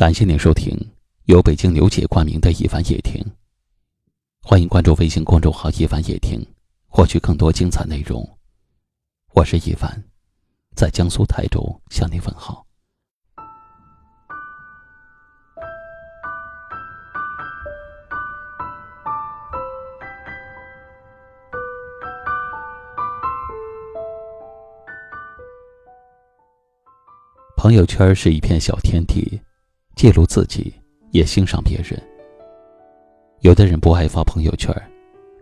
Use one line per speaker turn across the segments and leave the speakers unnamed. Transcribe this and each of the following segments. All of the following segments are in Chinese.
感谢您收听由北京牛姐冠名的《一凡夜听》，欢迎关注微信公众号“一凡夜听”，获取更多精彩内容。我是一凡，在江苏泰州向您问好。朋友圈是一片小天地。记录自己，也欣赏别人。有的人不爱发朋友圈，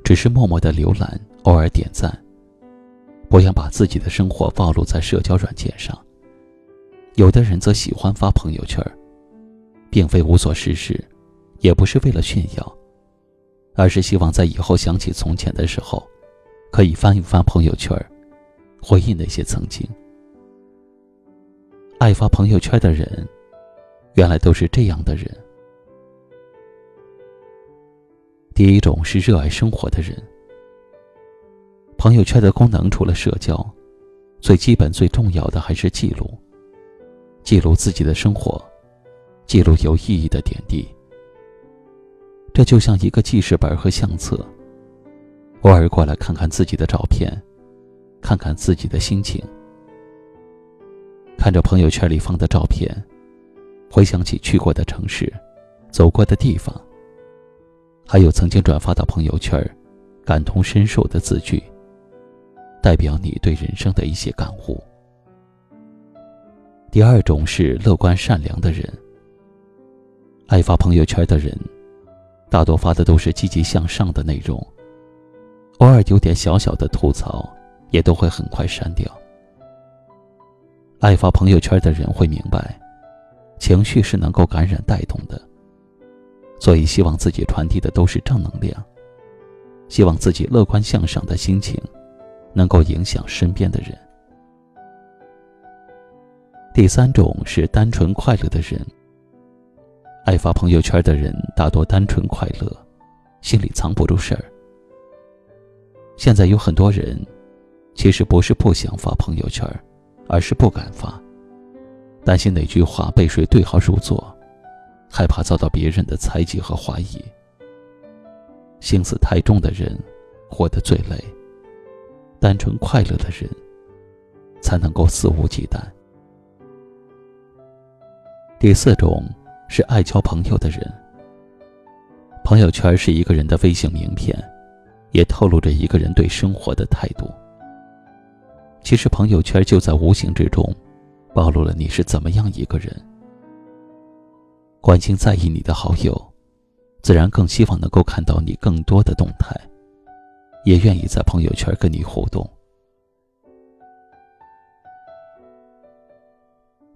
只是默默的浏览，偶尔点赞，不想把自己的生活暴露在社交软件上。有的人则喜欢发朋友圈，并非无所事事，也不是为了炫耀，而是希望在以后想起从前的时候，可以翻一翻朋友圈，回忆那些曾经。爱发朋友圈的人。原来都是这样的人。第一种是热爱生活的人。朋友圈的功能除了社交，最基本、最重要的还是记录，记录自己的生活，记录有意义的点滴。这就像一个记事本和相册，偶尔过来看看自己的照片，看看自己的心情，看着朋友圈里放的照片。回想起去过的城市，走过的地方，还有曾经转发到朋友圈感同身受的字句，代表你对人生的一些感悟。第二种是乐观善良的人。爱发朋友圈的人，大多发的都是积极向上的内容，偶尔有点小小的吐槽，也都会很快删掉。爱发朋友圈的人会明白。情绪是能够感染带动的，所以希望自己传递的都是正能量，希望自己乐观向上的心情，能够影响身边的人。第三种是单纯快乐的人。爱发朋友圈的人大多单纯快乐，心里藏不住事儿。现在有很多人，其实不是不想发朋友圈，而是不敢发。担心哪句话被谁对号入座，害怕遭到别人的猜忌和怀疑。心思太重的人，活得最累。单纯快乐的人，才能够肆无忌惮。第四种是爱交朋友的人。朋友圈是一个人的微信名片，也透露着一个人对生活的态度。其实朋友圈就在无形之中。暴露了你是怎么样一个人。关心在意你的好友，自然更希望能够看到你更多的动态，也愿意在朋友圈跟你互动。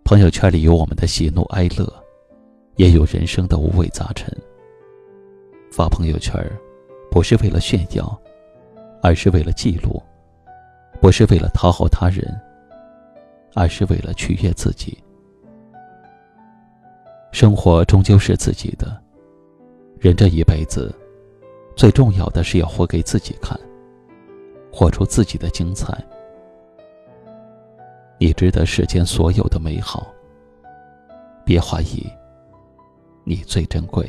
朋友圈里有我们的喜怒哀乐，也有人生的五味杂陈。发朋友圈，不是为了炫耀，而是为了记录；不是为了讨好他人。而是为了取悦自己。生活终究是自己的，人这一辈子，最重要的是要活给自己看，活出自己的精彩。你值得世间所有的美好，别怀疑，你最珍贵。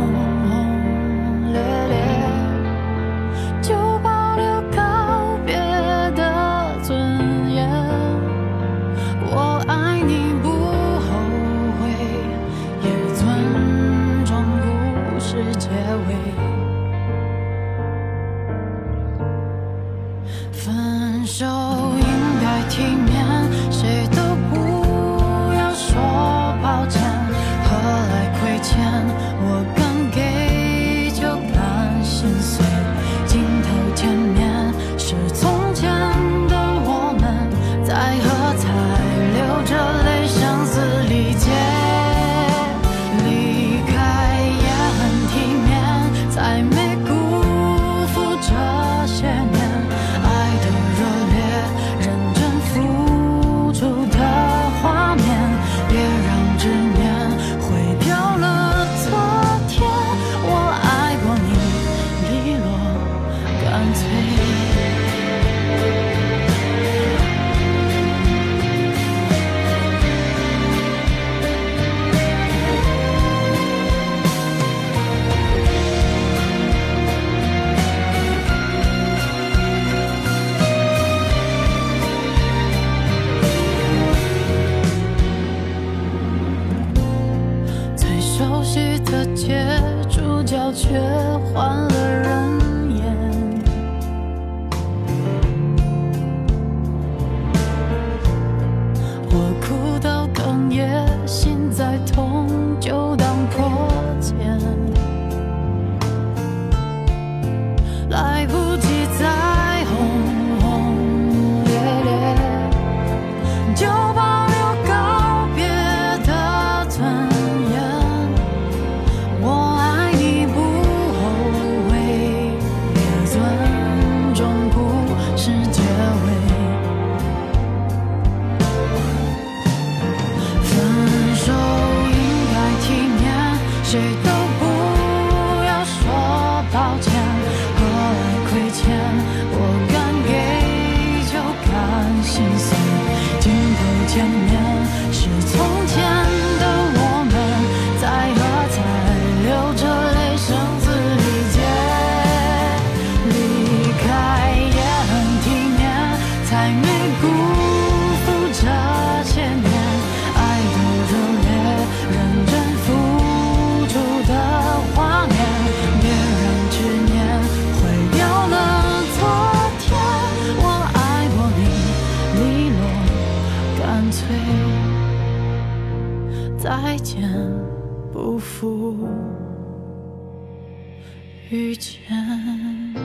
我干脆 sure. 遇见。